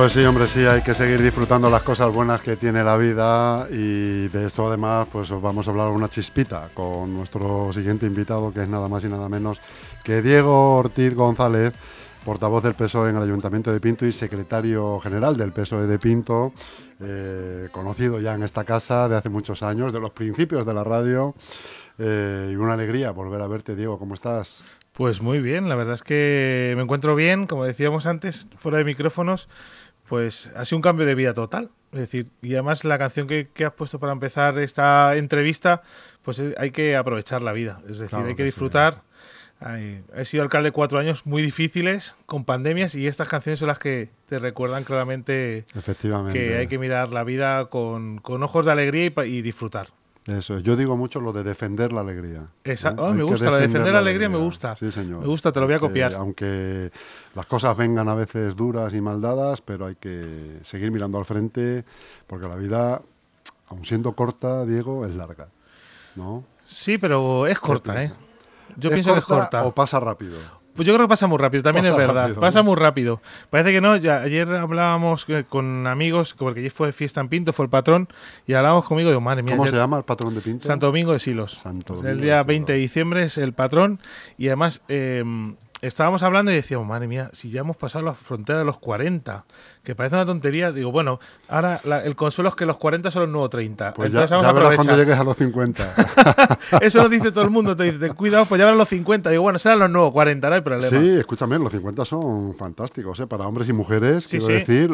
Pues sí, hombre, sí, hay que seguir disfrutando las cosas buenas que tiene la vida y de esto además pues os vamos a hablar una chispita con nuestro siguiente invitado que es nada más y nada menos que Diego Ortiz González, portavoz del PSOE en el Ayuntamiento de Pinto y secretario general del PSOE de Pinto, eh, conocido ya en esta casa de hace muchos años, de los principios de la radio. Eh, y una alegría volver a verte, Diego, ¿cómo estás? Pues muy bien, la verdad es que me encuentro bien, como decíamos antes, fuera de micrófonos pues ha sido un cambio de vida total. Es decir, y además la canción que, has puesto para empezar esta entrevista, pues eh, hay que aprovechar la vida. Es decir, hay que, disfrutar. he sido alcalde cuatro años muy difíciles, con pandemias, y estas canciones son las que te recuerdan claramente que hay que mirar la vida con, ojos de alegría y disfrutar. Eso, yo digo mucho lo de defender la alegría. Exacto, ¿eh? me gusta, lo de defender la alegría, me gusta. Sí, señor. Me gusta, te lo voy a copiar. aunque las cosas vengan a veces duras y maldadas, pero hay que seguir mirando al frente, porque la vida, aun siendo corta, Diego, es larga. ¿No? Sí, pero es corta, ¿eh? Yo pienso que es corta. O pasa rápido. Pues yo creo que pasa muy rápido, también es verdad. pasa muy rápido. Parece que no. Ya, ayer hablábamos con amigos, porque ayer fue fiesta en Pinto, fue el patrón, y hablábamos conmigo de madre mía. ¿Cómo se llama el patrón de Pinto? Santo Domingo de Silos. Santo el día 20 de diciembre es el patrón, y además eh, estábamos hablando y decíamos, madre mía, si ya hemos pasado la frontera de los 40, que parece una tontería, digo, bueno, ahora el consuelo es que los 40 son los nuevos 30. Pues ya, ya verás cuando llegues a los 50. Eso lo dice todo el mundo, te dice, cuidado, pues ya verás los 50. Digo, bueno, serán los nuevos 40, no hay problema. Sí, escúchame, los 50 son fantásticos, ¿eh? para hombres y mujeres, quiero decir,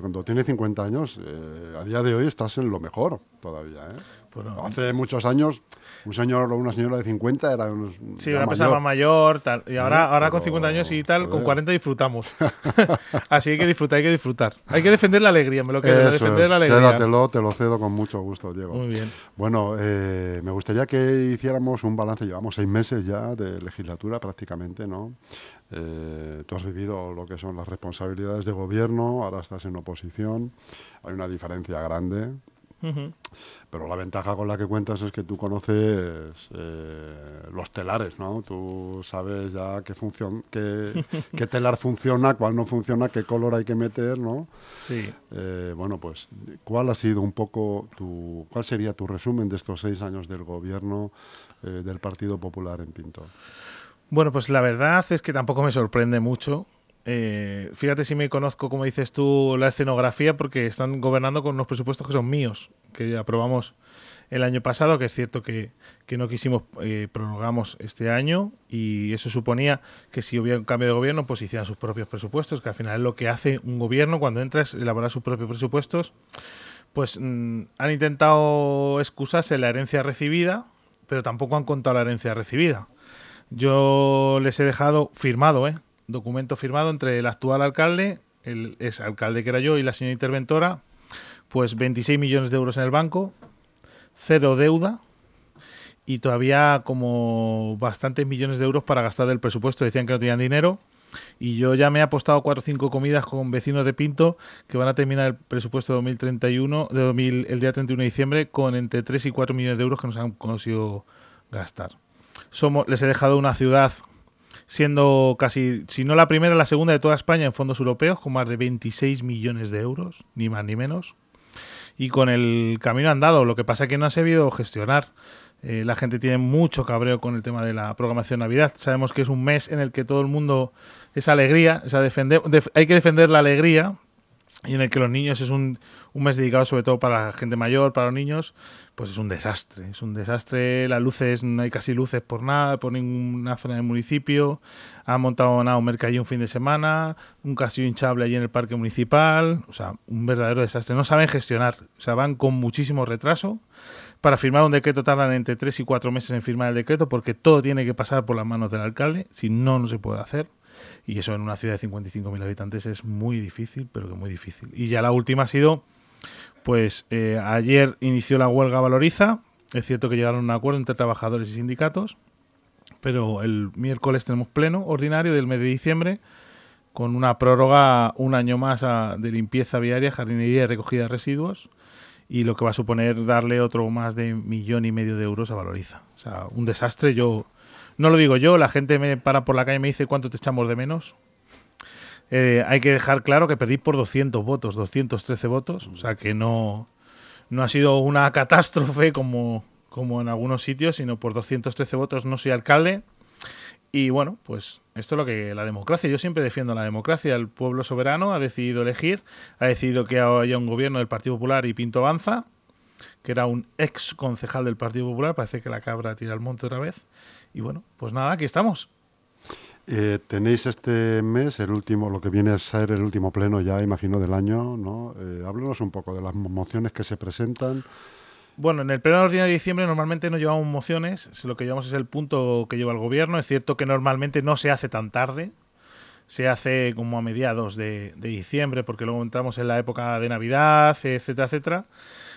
cuando tienes 50 años, eh, a día de hoy estás en lo mejor todavía. ¿eh? Pues Hace muchos años un señor o una señora de 50 era unos, Sí, persona más mayor, tal. Y ahora, ahora con 50 años y tal, con 40 disfrutamos. Así hay que disfrutar, hay que disfrutar. Hay que defender la alegría, me lo quiero defender la alegría. Quédatelo, te lo cedo con mucho gusto, Diego. Muy bien. Bueno, eh, me gustaría que hiciéramos un balance. Llevamos seis meses ya de legislatura prácticamente, ¿no? Eh, tú has vivido lo que son las responsabilidades de gobierno, ahora estás en oposición, hay una diferencia grande. Pero la ventaja con la que cuentas es que tú conoces eh, los telares, ¿no? Tú sabes ya qué, función, qué, qué, telar funciona, cuál no funciona, qué color hay que meter, ¿no? Sí. Eh, bueno, pues, ¿cuál ha sido un poco tu, cuál sería tu resumen de estos seis años del gobierno eh, del Partido Popular en Pinto? Bueno, pues la verdad es que tampoco me sorprende mucho eh, fíjate si me conozco, como dices tú, la escenografía, porque están gobernando con unos presupuestos que son míos, que aprobamos el año pasado, que es cierto que, no quisimos, eh, prorrogamos este año, y eso suponía que si hubiera un cambio de gobierno, pues hicieran sus propios presupuestos, que al final es lo que hace un gobierno cuando entra es elaborar sus propios presupuestos. Pues mm, han intentado excusarse la herencia recibida, pero tampoco han contado la herencia recibida. Yo les he dejado firmado, ¿eh? Documento firmado entre el actual alcalde, el ex alcalde que era yo y la señora interventora, pues 26 millones de euros en el banco, cero deuda y todavía como bastantes millones de euros para gastar del presupuesto. Decían que no tenían dinero. Y yo ya me he apostado cuatro o cinco comidas con vecinos de Pinto que van a terminar el presupuesto de 2031, de 2000, el día 31 de diciembre, con entre 3 y 4 millones de euros que nos han conseguido gastar. Somos, les he dejado una ciudad siendo casi, si no la primera, la segunda de toda España en fondos europeos, con más de 26 millones de euros, ni más ni menos. Y con el camino andado, lo que pasa es que no ha sabido gestionar. Eh, la gente tiene mucho cabreo con el tema de la programación Navidad. Sabemos que es un mes en el que todo el mundo es alegría, hay que defender la alegría, y en el que los niños es un, un, mes dedicado sobre todo para la gente mayor, para los niños, pues es un desastre. Es un desastre, las luces, no hay casi luces por nada, por ninguna zona del municipio. Han montado nada, un mercadillo un fin de semana, un castillo hinchable allí en el parque municipal. O sea, un verdadero desastre. No saben gestionar. O sea, van con muchísimo retraso. Para firmar un decreto tardan entre 3 y 4 meses en firmar el decreto porque todo tiene que pasar por las manos del alcalde. Si no, no se puede hacer. Y eso en una ciudad de 55.000 habitantes es muy difícil, pero que muy difícil. Y ya la última ha sido, pues eh, ayer inició la huelga Valoriza. Es cierto que llegaron a un acuerdo entre trabajadores y sindicatos, pero el miércoles tenemos pleno ordinario del mes de diciembre con una prórroga un año más de limpieza viaria, jardinería y recogida de residuos y lo que va a suponer darle otro más de millón y medio de euros a Valoriza. O sea, un desastre. Yo no lo digo yo, la gente me para por la calle y me dice cuánto te echamos de menos. Eh, hay que dejar claro que perdí por 200 votos, 213 votos, o sea que no, no ha sido una catástrofe como, como en algunos sitios, sino por 213 votos no soy alcalde. Y bueno, pues esto es lo que la democracia, yo siempre defiendo la democracia, el pueblo soberano ha decidido elegir, ha decidido que haya un gobierno del Partido Popular y Pinto Avanza, que era un ex concejal del Partido Popular, parece que la cabra tira al monte otra vez. Y bueno, pues nada, aquí estamos. Eh, tenéis este mes el último, lo que viene a ser el último pleno ya, imagino, del año, ¿no? Eh, háblenos un poco de las mociones que se presentan. Bueno, en el pleno ordinario de diciembre normalmente no llevamos mociones, lo que llevamos es el punto que lleva el gobierno. Es cierto que normalmente no se hace tan tarde, se hace como a mediados de, diciembre, porque luego entramos en la época de Navidad, etcétera, etcétera.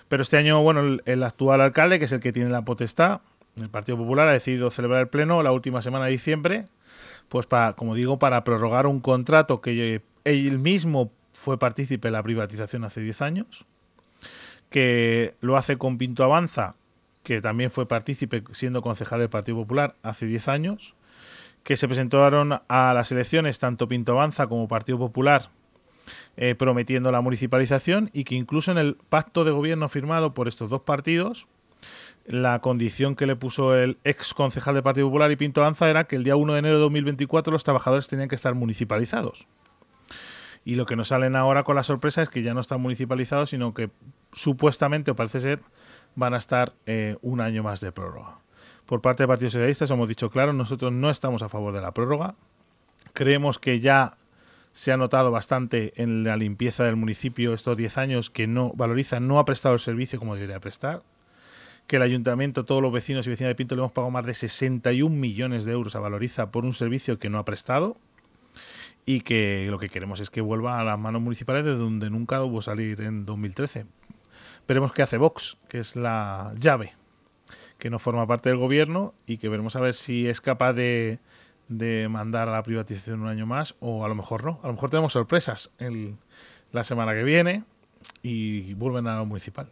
Pero este año, bueno, el, el, actual alcalde, que es el que tiene la potestad, el Partido Popular, ha decidido celebrar el pleno la última semana de diciembre, pues para, como digo, para prorrogar un contrato que él mismo fue partícipe en la privatización hace 10 años que lo hace con Pinto Avanza, que también fue partícipe siendo concejal del Partido Popular hace 10 años, que se presentaron a las elecciones tanto Pinto Avanza como Partido Popular eh, prometiendo la municipalización y que incluso en el pacto de gobierno firmado por estos dos partidos, la condición que le puso el ex concejal del Partido Popular y Pinto Avanza era que el día 1 de enero de 2024 los trabajadores tenían que estar municipalizados. Y lo que nos salen ahora con la sorpresa es que ya no están municipalizados, sino que supuestamente, o parece ser, van a estar eh, un año más de prórroga. Por parte del Partido Socialista, hemos dicho claro, nosotros no estamos a favor de la prórroga. Creemos que ya se ha notado bastante en la limpieza del municipio estos 10 años que no valoriza, no ha prestado el servicio como debería prestar. Que el ayuntamiento, todos los vecinos y vecinas de Pinto le hemos pagado más de 61 millones de euros a Valoriza por un servicio que no ha prestado y que lo que queremos es que vuelva a las manos municipales de donde nunca hubo salir en 2013. Veremos qué hace Vox, que es la llave, que no forma parte del gobierno y que veremos a ver si es capaz de, mandar a la privatización un año más o a lo mejor no. A lo mejor tenemos sorpresas el, la semana que viene y vuelven a lo municipal.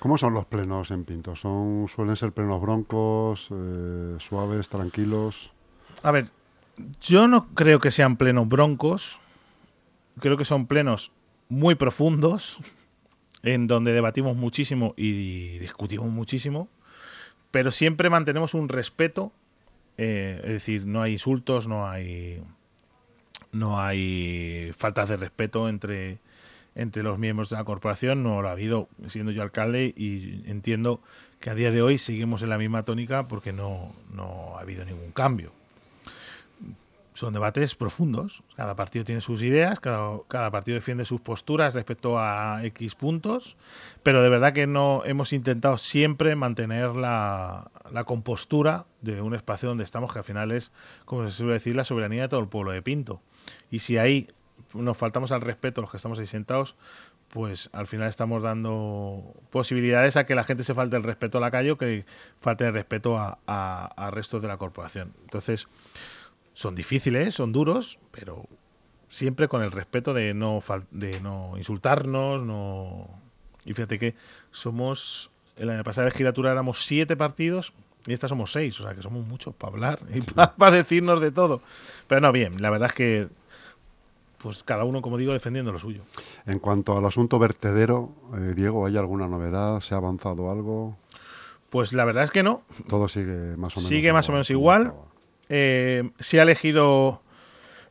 ¿Cómo son los plenos en Pinto? ¿Son, ¿Suelen ser plenos broncos, eh, suaves, tranquilos? A ver, yo no creo que sean plenos broncos. Creo que son plenos muy profundos, en donde debatimos muchísimo y discutimos muchísimo, pero siempre mantenemos un respeto. Eh, es decir, no hay insultos, no hay. No hay faltas de respeto entre, entre los miembros de la corporación. No lo ha habido siendo yo alcalde y entiendo que a día de hoy seguimos en la misma tónica porque no, no ha habido ningún cambio son debates profundos. Cada partido tiene sus ideas, cada, partido defiende sus posturas respecto a X puntos, pero de verdad que no hemos intentado siempre mantener la, compostura de un espacio donde estamos, que al final es, como se suele decir, la soberanía de todo el pueblo de Pinto. Y si ahí nos faltamos al respeto los que estamos ahí sentados, pues al final estamos dando posibilidades a que la gente se falte el respeto a la calle o que falte el respeto a, a, restos de la corporación. Entonces, son difíciles, son duros, pero siempre con el respeto de no, de no insultarnos, no... Y fíjate que somos, en la pasada legislatura éramos siete partidos y esta somos seis, o sea que somos muchos para hablar y para, decirnos de todo. Pero no, bien, la verdad es que pues cada uno, como digo, defendiendo lo suyo. En cuanto al asunto vertedero, eh, Diego, ¿hay alguna novedad? ¿Se ha avanzado algo? Pues la verdad es que no. Todo sigue más o menos Sigue más o menos igual. Eh, se ha elegido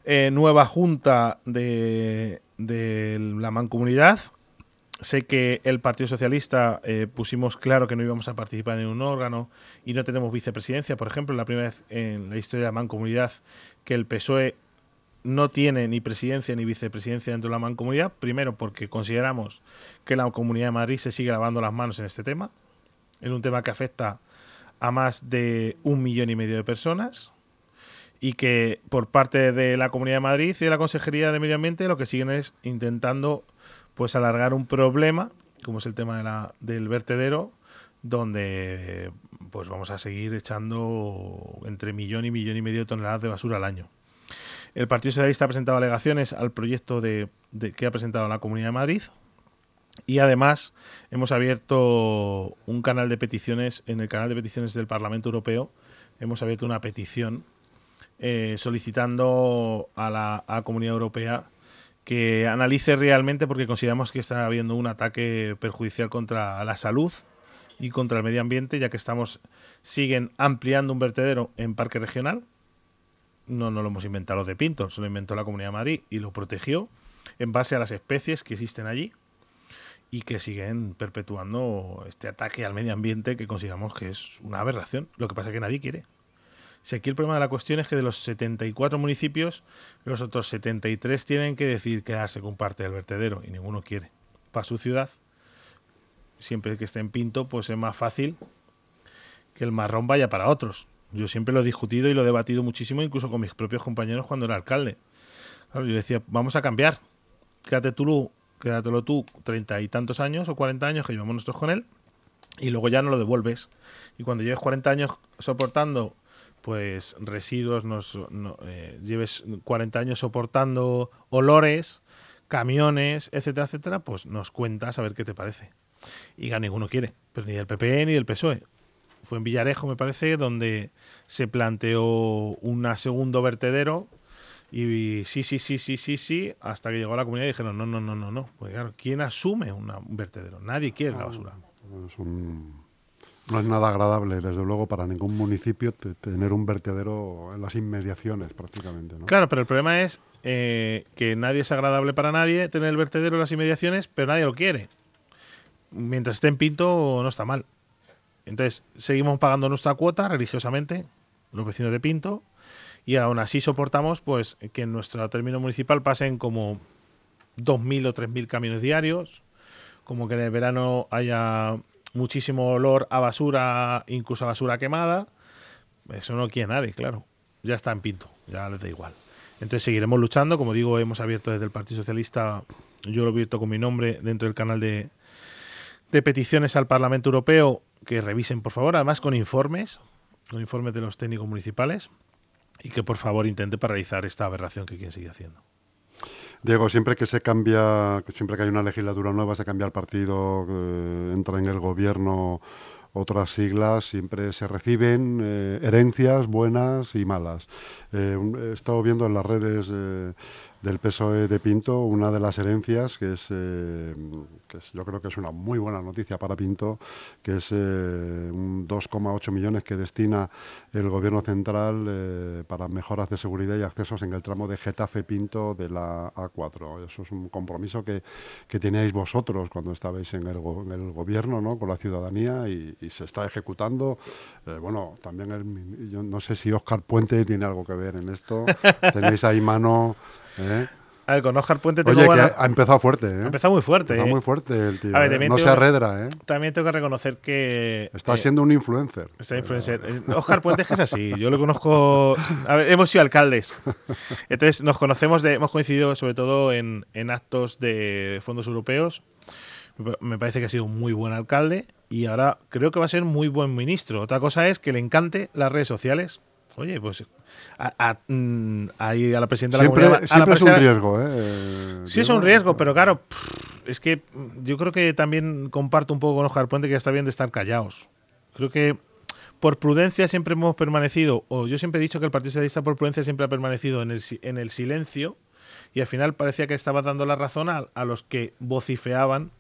eh, nueva junta de, la mancomunidad. Sé que el Partido Socialista pusimos claro que no íbamos a participar en un órgano y no tenemos vicepresidencia. Por ejemplo, la primera vez en la historia de la mancomunidad que el PSOE no tiene ni presidencia ni vicepresidencia dentro de la mancomunidad. Primero, porque consideramos que la Comunidad de Madrid se sigue lavando las manos en este tema, en un tema que afecta a más de un millón y medio de personas y que por parte de la Comunidad de Madrid y de la Consejería de Medio Ambiente lo que siguen es intentando pues alargar un problema, como es el tema de la, del vertedero, donde pues vamos a seguir echando entre millón y millón y medio de toneladas de basura al año. El Partido Socialista ha presentado alegaciones al proyecto de, que ha presentado la Comunidad de Madrid y además hemos abierto un canal de peticiones en el canal de peticiones del Parlamento Europeo. Hemos abierto una petición eh, solicitando a la Comunidad Europea que analice realmente porque consideramos que está habiendo un ataque perjudicial contra la salud y contra el medio ambiente, ya que estamos siguen ampliando un vertedero en parque regional. No, no lo hemos inventado de Pinto, se lo inventó la Comunidad de Madrid y lo protegió en base a las especies que existen allí y que siguen perpetuando este ataque al medio ambiente que consideramos que es una aberración. Lo que pasa es que nadie quiere. Si aquí el problema de la cuestión es que de los 74 municipios, los otros 73 tienen que decir quedarse con parte del vertedero y ninguno quiere. Para su ciudad, siempre que esté en Pinto, pues es más fácil que el marrón vaya para otros. Yo siempre lo he discutido y lo he debatido muchísimo, incluso con mis propios compañeros cuando era alcalde. yo decía, vamos a cambiar. Quédate tú, quédatelo tú treinta y tantos años o 40 años que llevamos nosotros con él y luego ya no lo devuelves. Y cuando lleves 40 años soportando pues residuos, nos, eh, lleves 40 años soportando olores, camiones, etcétera, etcétera, pues nos cuentas a ver qué te parece. Y ya ninguno quiere, pero ni del PP ni del PSOE. Fue en Villarejo, me parece, donde se planteó un segundo vertedero y sí, sí, sí, sí, sí, sí, hasta que llegó a la comunidad y dijeron, no, no, no, no, no. Pues claro, ¿quién asume un vertedero? Nadie quiere la basura. Es un no es nada agradable, desde luego, para ningún municipio tener un vertedero en las inmediaciones prácticamente. ¿no? Claro, pero el problema es eh, que nadie es agradable para nadie tener el vertedero en las inmediaciones, pero nadie lo quiere. Mientras esté en Pinto, no está mal. Entonces, seguimos pagando nuestra cuota religiosamente, los vecinos de Pinto, y aún así soportamos pues que en nuestro término municipal pasen como 2.000 o 3.000 camiones diarios, como que en el verano haya muchísimo olor a basura, incluso a basura quemada. Eso no quiere nadie, claro. Ya está en pinto, ya les da igual. Entonces seguiremos luchando. Como digo, hemos abierto desde el Partido Socialista, yo lo he abierto con mi nombre dentro del canal de, de peticiones al Parlamento Europeo que revisen, por favor, además con informes, con informes de los técnicos municipales, y que por favor intente paralizar esta aberración que quieren seguir haciendo. Diego, siempre que se cambia, siempre que hay una legislatura nueva, se cambia el partido, eh, entra en el gobierno otras siglas, siempre se reciben eh, herencias buenas y malas. Eh, he estado viendo en las redes del PSOE de Pinto, una de las herencias, que es, eh, que yo creo que es una muy buena noticia para Pinto, que es eh, un 2,8 millones que destina el Gobierno Central eh, para mejoras de seguridad y accesos en el tramo de Getafe-Pinto de la A4. Eso es un compromiso que, que teníais vosotros cuando estabais en el, en el Gobierno, ¿no? con la ciudadanía, y, se está ejecutando. bueno, también el, yo no sé si Óscar Puente tiene algo que ver en esto. Tenéis ahí mano ¿Eh? A ver, con Oscar Puente tengo Oye, que ha empezado fuerte, ¿eh? Ha empezado muy fuerte. Ha ¿eh? muy fuerte el tío. ¿eh? no se arredra, ¿eh? También tengo que reconocer que... Está siendo un influencer. Está influencer. Oscar Puente es así. Yo lo conozco... A ver, hemos sido alcaldes. Entonces, nos conocemos, de, hemos coincidido sobre todo en, en actos de fondos europeos. Me parece que ha sido un muy buen alcalde y ahora creo que va a ser muy buen ministro. Otra cosa es que le encante las redes sociales. Oye, pues a, mm, a, la presidenta de la comunidad. Siempre es un riesgo, ¿eh? Sí, es un riesgo, pero claro, es que yo creo que también comparto un poco con Oscar Puente que está bien de estar callados. Creo que por prudencia siempre hemos permanecido, o yo siempre he dicho que el Partido Socialista por prudencia siempre ha permanecido en el, en el silencio y al final parecía que estaba dando la razón a, a los que vocifeaban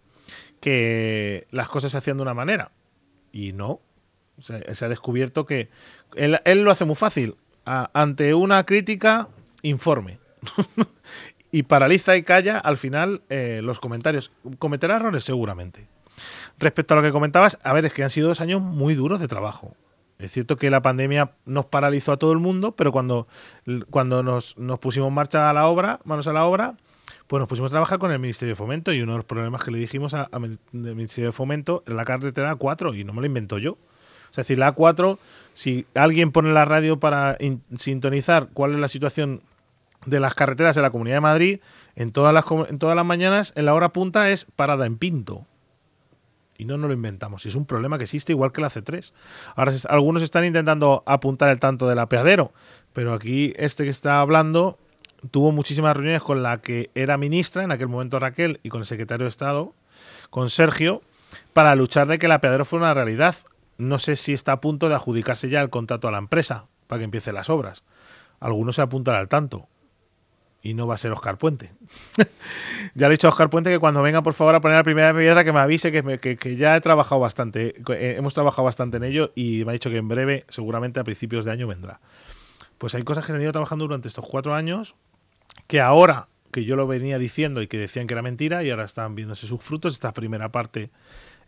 que las cosas se hacían de una manera. Y no. Se ha descubierto que él, él, lo hace muy fácil ante una crítica, informe. y paraliza y calla al final eh, los comentarios. Cometerá errores seguramente. Respecto a lo que comentabas, a ver, es que han sido dos años muy duros de trabajo. Es cierto que la pandemia nos paralizó a todo el mundo, pero cuando, cuando nos, pusimos en marcha a la obra, manos a la obra, pues nos pusimos a trabajar con el Ministerio de Fomento y uno de los problemas que le dijimos al Ministerio de Fomento era la carretera A4 y no me lo invento yo. Es decir, la A4 si alguien pone la radio para sintonizar cuál es la situación de las carreteras de la Comunidad de Madrid, en todas las, en todas las mañanas, en la hora punta es parada en Pinto. Y no nos lo inventamos. Es un problema que existe igual que la C3. Ahora algunos están intentando apuntar el tanto del apeadero, pero aquí este que está hablando tuvo muchísimas reuniones con la que era ministra en aquel momento Raquel y con el secretario de Estado, con Sergio, para luchar de que el apeadero fuera una realidad no sé si está a punto de adjudicarse ya el contrato a la empresa para que empiece las obras. algunos se apuntan al tanto. Y no va a ser Oscar Puente. ya le he dicho a Oscar Puente que cuando venga, por favor, a poner la primera piedra, que me avise que, que, ya he trabajado bastante. Eh, hemos trabajado bastante en ello y me ha dicho que en breve, seguramente a principios de año, vendrá. Pues hay cosas que se han ido trabajando durante estos cuatro años que ahora que yo lo venía diciendo y que decían que era mentira y ahora están viéndose sus frutos. Esta primera parte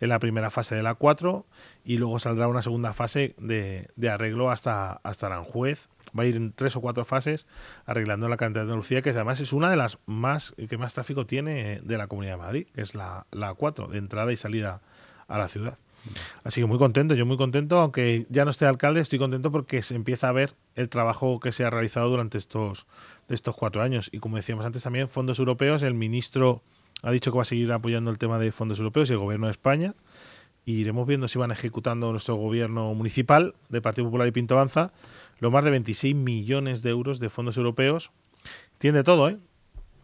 en la primera fase de la 4 y luego saldrá una segunda fase de, arreglo hasta, hasta Aranjuez. Va a ir en tres o cuatro fases arreglando la cantidad de Andalucía, que además es una de las más que más tráfico tiene de la Comunidad de Madrid, que es la, la 4, de entrada y salida a la ciudad. Así que muy contento, yo muy contento, aunque ya no esté alcalde, estoy contento porque se empieza a ver el trabajo que se ha realizado durante estos, estos cuatro años. Y como decíamos antes también, fondos europeos, el ministro ha dicho que va a seguir apoyando el tema de fondos europeos y el gobierno de España. Y iremos viendo si van ejecutando nuestro gobierno municipal de Partido Popular y Pinto Avanza lo más de 26 millones de euros de fondos europeos. Tiene todo, ¿eh?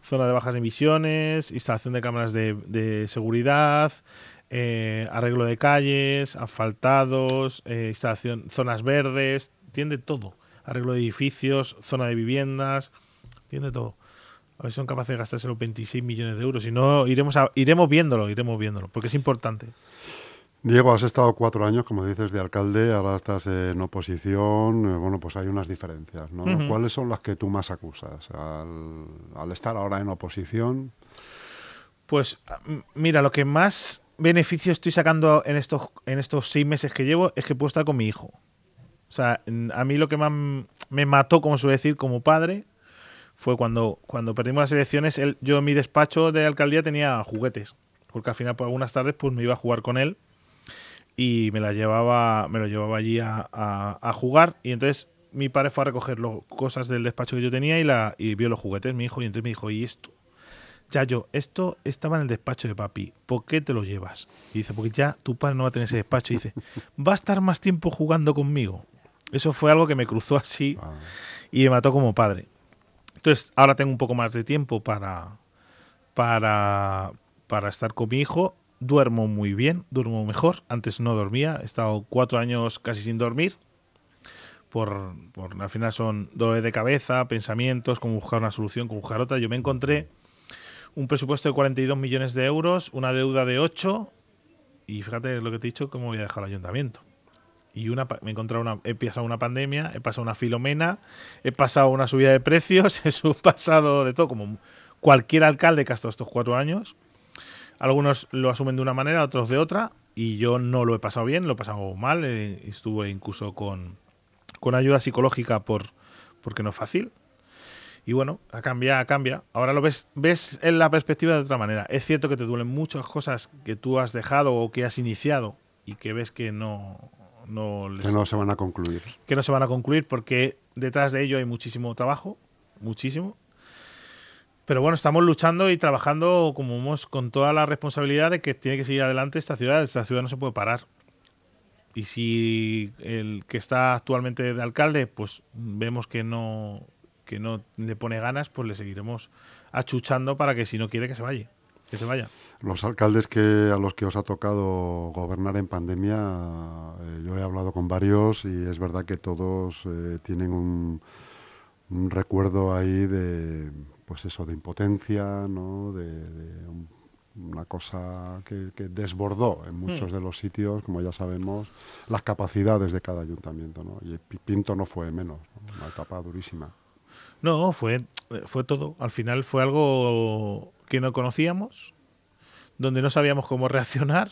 Zona de bajas emisiones, instalación de cámaras de, seguridad, eh, arreglo de calles, asfaltados, eh, instalación, zonas verdes, tiene todo. Arreglo de edificios, zona de viviendas, tiene todo a ver si son capaces de gastarse los 26 millones de euros. Si no, iremos, iremos viéndolo, iremos viéndolo, porque es importante. Diego, has estado cuatro años, como dices, de alcalde, ahora estás en oposición. Eh, bueno, pues hay unas diferencias, ¿no? ¿Cuáles son las que tú más acusas al, estar ahora en oposición? Pues mira, lo que más beneficio estoy sacando en estos, en estos seis meses que llevo es que puedo estar con mi hijo. O sea, a mí lo que más me mató, como suele decir, como padre, fue cuando, cuando perdimos las elecciones, él, yo en mi despacho de alcaldía tenía juguetes, porque al final por algunas tardes pues me iba a jugar con él y me la llevaba, me lo llevaba allí a, a, jugar y entonces mi padre fue a recoger las cosas del despacho que yo tenía y, la, y vio los juguetes, mi hijo, y entonces me dijo, ¿y esto? Ya yo, esto estaba en el despacho de papi, ¿por qué te lo llevas? Y dice, porque ya tu padre no va a tener ese despacho. Y dice, va a estar más tiempo jugando conmigo. Eso fue algo que me cruzó así ah. y me mató como padre. Entonces, ahora tengo un poco más de tiempo para, para, para estar con mi hijo. Duermo muy bien, duermo mejor. Antes no dormía, he estado cuatro años casi sin dormir. Por, por al final son dolores de cabeza, pensamientos, cómo buscar una solución, cómo buscar otra. Yo me encontré un presupuesto de 42 millones de euros, una deuda de 8 y fíjate lo que te he dicho, cómo voy a dejar el ayuntamiento y una, me he encontrado una, he pasado una pandemia, he pasado una filomena, he pasado una subida de precios, he pasado de todo, como cualquier alcalde que ha estado estos cuatro años. Algunos lo asumen de una manera, otros de otra, y yo no lo he pasado bien, lo he pasado mal, eh, estuve incluso con, con ayuda psicológica por, porque no es fácil. Y bueno, a cambia, cambia. Ahora lo ves, ves en la perspectiva de otra manera. Es cierto que te duelen muchas cosas que tú has dejado o que has iniciado y que ves que no, no que no se van a concluir. Que no se van a concluir porque detrás de ello hay muchísimo trabajo, muchísimo. Pero bueno, estamos luchando y trabajando como hemos, con toda la responsabilidad de que tiene que seguir adelante esta ciudad. Esta ciudad no se puede parar. Y si el que está actualmente de alcalde, pues vemos que no, que no le pone ganas, pues le seguiremos achuchando para que si no quiere que se vaya que se vaya. Los alcaldes que a los que os ha tocado gobernar en pandemia, eh, yo he hablado con varios y es verdad que todos eh, tienen un, recuerdo ahí de, pues eso, de impotencia, ¿no? de, una cosa que, desbordó en muchos hmm. de los sitios, como ya sabemos, las capacidades de cada ayuntamiento. ¿no? Y Pinto no fue menos, una etapa durísima. No, fue, fue todo. Al final fue algo que no conocíamos, donde no sabíamos cómo reaccionar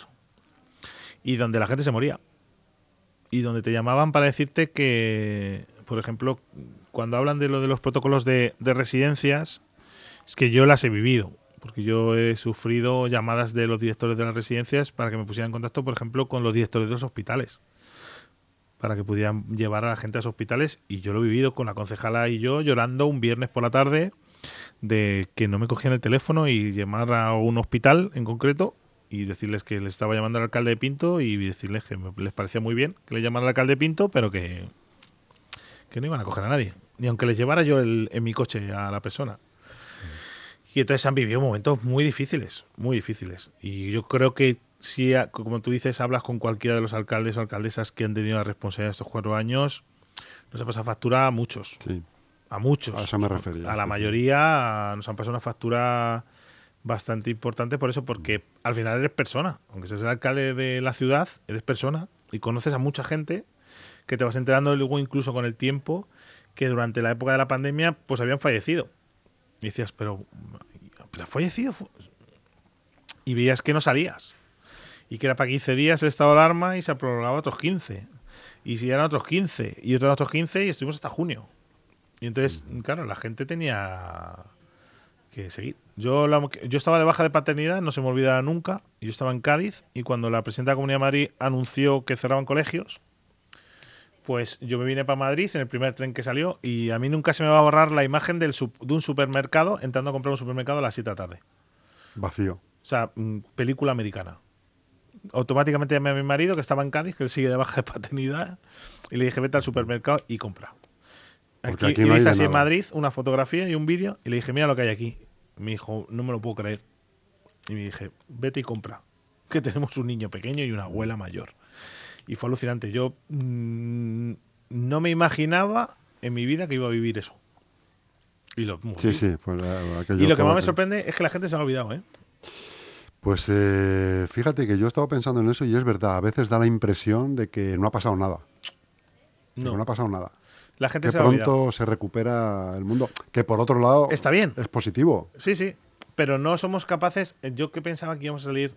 y donde la gente se moría. Y donde te llamaban para decirte que, por ejemplo, cuando hablan de lo de los protocolos de, residencias, es que yo las he vivido porque yo he sufrido llamadas de los directores de las residencias para que me pusieran en contacto, por ejemplo, con los directores de los hospitales, para que pudieran llevar a la gente a los hospitales. Y yo lo he vivido con la concejala y yo llorando un viernes por la tarde de que no me cogían el teléfono y llamar a un hospital en concreto y decirles que le estaba llamando al alcalde de Pinto y decirles que les parecía muy bien que le llamara al alcalde de Pinto, pero que, que no iban a coger a nadie, ni aunque les llevara yo en mi coche a la persona. Y entonces han vivido momentos muy difíciles, muy difíciles. Y yo creo que si, como tú dices, hablas con cualquiera de los alcaldes o alcaldesas que han tenido la responsabilidad estos cuatro años, nos ha pasado factura a muchos. Sí A muchos. A eso me refería. A la sí, mayoría nos han pasado una factura bastante importante por eso, porque al final eres persona. Aunque seas el alcalde de la ciudad, eres persona y conoces a mucha gente que te vas enterando luego incluso con el tiempo que durante la época de la pandemia pues habían fallecido. Y decías, pero, pero ha fallecido. Y veías que no salías. Y que era para 15 días el estado de alarma y se prorrogaba otros 15. Y si eran otros 15 y otros otros 15 y estuvimos hasta junio. Y entonces, claro, la gente tenía que seguir. Yo, la- yo estaba de baja de paternidad, no se me olvidará nunca. Yo estaba en Cádiz y cuando la presidenta de la Comunidad de Madrid anunció que cerraban colegios, pues yo me vine para Madrid en el primer tren que salió y a mí nunca se me va a borrar la imagen del de un supermercado entrando a comprar un supermercado a las 7 de la tarde. Vacío. O sea, mm, película americana. Automáticamente llamé a mi marido que estaba en Cádiz, que él sigue de baja de paternidad, y le dije, vete al supermercado y compra. Porque Aquí, aquí y no hice de así en. Madrid una fotografía y un vídeo y le dije, mira lo que hay aquí. Y me dijo, no me lo puedo creer. Y me dije, vete y compra. Que tenemos un niño pequeño y una abuela mayor. Y fue alucinante. Yo mm, no me imaginaba en mi vida que iba a vivir eso. Y lo, Sí, sí. Aquello y lo que más me sorprende es que la gente se ha olvidado, ¿eh? Pues eh, fíjate que yo he estado pensando en eso y es verdad. A veces da la impresión de que no ha pasado nada. No. no ha pasado nada. La gente Que se ha olvidado. pronto se recupera el mundo. Que por otro lado. Está bien. Es positivo. Sí, sí. Pero no somos capaces. Yo que pensaba que íbamos a salir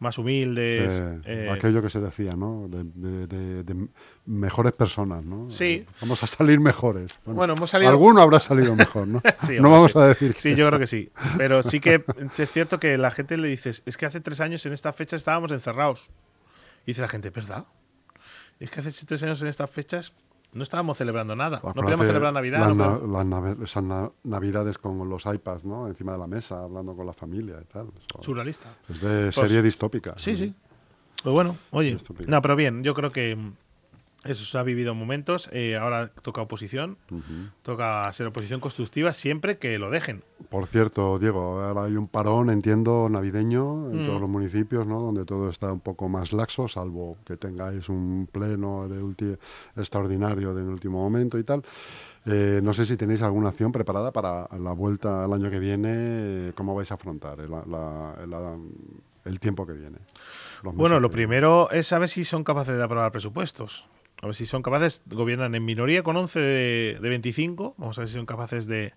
más humildes. Eh, eh, aquello que se decía, ¿no? De, de- de- de mejores personas, ¿no? Sí. Eh, Vamos a salir mejores. Bueno, hemos salido- Alguno habrá salido mejor, ¿no? Sí, no vamos sí. a decir que- Sí, yo creo que sí. Pero sí que es cierto que la gente le dices, es que hace tres años en estas fechas estábamos encerrados. Y dice la gente, ¿verdad? Es que hace tres años en estas fechas no estábamos celebrando nada. Pues No podíamos celebrar Navidad. Las, no podíamos- las esas na- navidades con los iPads, ¿no? Encima de la mesa, hablando con la familia y tal. Eso Surrealista. es de Pues- serie distópica. Sí, sí. Pues bueno, oye. No, pero bien, yo creo que mm, eso se ha vivido momentos. eh, ahora toca oposición. Toca ser oposición constructiva siempre que lo dejen. Por cierto, Diego, ahora hay un parón, entiendo, navideño en Mm. todos los municipios, ¿no? Donde todo está un poco más laxo, salvo que tengáis un pleno de ulti- extraordinario del último momento y tal. Eh, no sé si tenéis alguna acción preparada para la vuelta al año que viene. ¿Cómo vais a afrontar el, la- la- el tiempo que viene? Bueno, lo primero es saber si son capaces de aprobar presupuestos. A ver si son capaces, gobiernan en minoría con 11 de, de 25. Vamos a ver si son capaces de,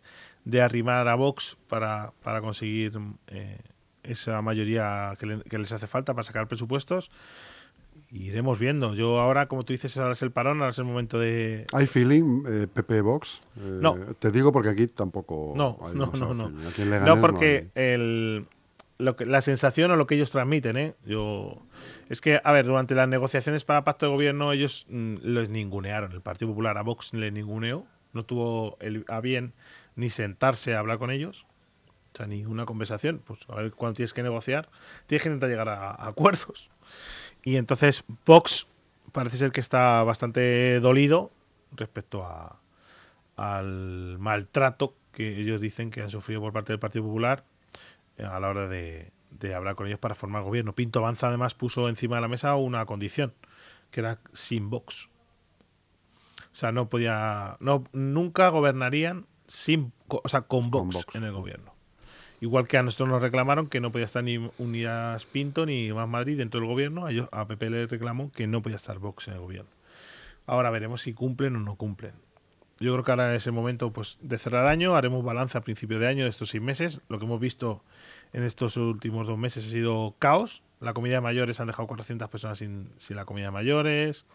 de arrimar a Vox para, para conseguir eh, esa mayoría que, le- que les hace falta para sacar presupuestos. Iremos viendo. Yo ahora, como tú dices, ahora es el parón, ahora es el momento de... ¿Hay feeling, eh, PP Vox? Eh, No. Te digo porque aquí tampoco. No, hay no, no, no. No, no porque el, lo que, la sensación o lo que ellos transmiten, ¿eh? Yo, es que, a ver, durante las negociaciones para pacto de gobierno ellos mm, les ningunearon. El Partido Popular a Vox le ninguneó. No tuvo el, a bien ni sentarse a hablar con ellos. O sea, ni una conversación. Pues a ver cuándo tienes que negociar. Tienes que intentar llegar a, a acuerdos. Y entonces Vox parece ser que está bastante dolido respecto a, al maltrato que ellos dicen que han sufrido por parte del Partido Popular a la hora de, de hablar con ellos para formar gobierno. Pinto Avanza además puso encima de la mesa una condición, que era sin Vox. O sea, no podía, no, nunca gobernarían sin, o sea, con Vox. en el gobierno. Igual que a nosotros nos reclamaron que no podía estar ni Unidas Pinto ni Más Madrid dentro del gobierno, a, ellos, a PP le reclamó que no podía estar Vox en el gobierno. Ahora veremos si cumplen o no cumplen. Yo creo que ahora es el momento pues, de cerrar año, haremos balance a principio de año de estos seis meses. Lo que hemos visto en estos últimos dos meses ha sido caos. La comida de mayores han dejado 400 personas sin, sin la comida mayores.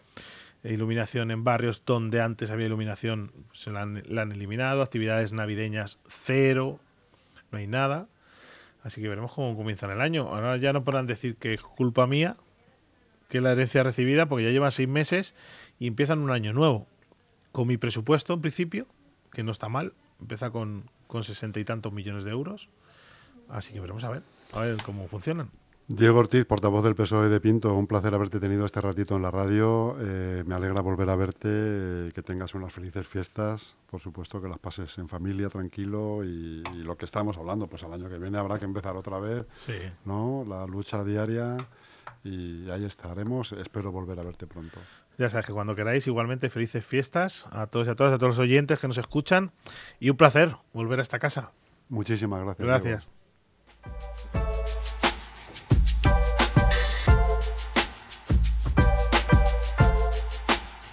Eh, Iluminación en barrios donde antes había iluminación se la han, la han eliminado. Actividades navideñas cero. No hay nada. Así que veremos cómo comienzan el año. Ahora ya no podrán decir que es culpa mía, que la herencia recibida, porque ya llevan seis meses y empiezan un año nuevo. Con mi presupuesto, en principio, que no está mal, empieza con con sesenta y tantos millones de euros. Así que veremos a ver, a ver cómo funcionan. Diego Ortiz, portavoz del PSOE de Pinto, un placer haberte tenido este ratito en la radio. Eh, me alegra volver a verte, eh, que tengas unas felices fiestas. Por supuesto que las pases en familia, tranquilo y, y lo que estamos hablando, pues al año que viene habrá que empezar otra vez, Sí. ¿no? La lucha diaria y ahí estaremos. Espero volver a verte pronto. Ya sabes que cuando queráis, igualmente felices fiestas a todos y a todas, a todos los oyentes que nos escuchan y un placer volver a esta casa. Muchísimas gracias. Gracias.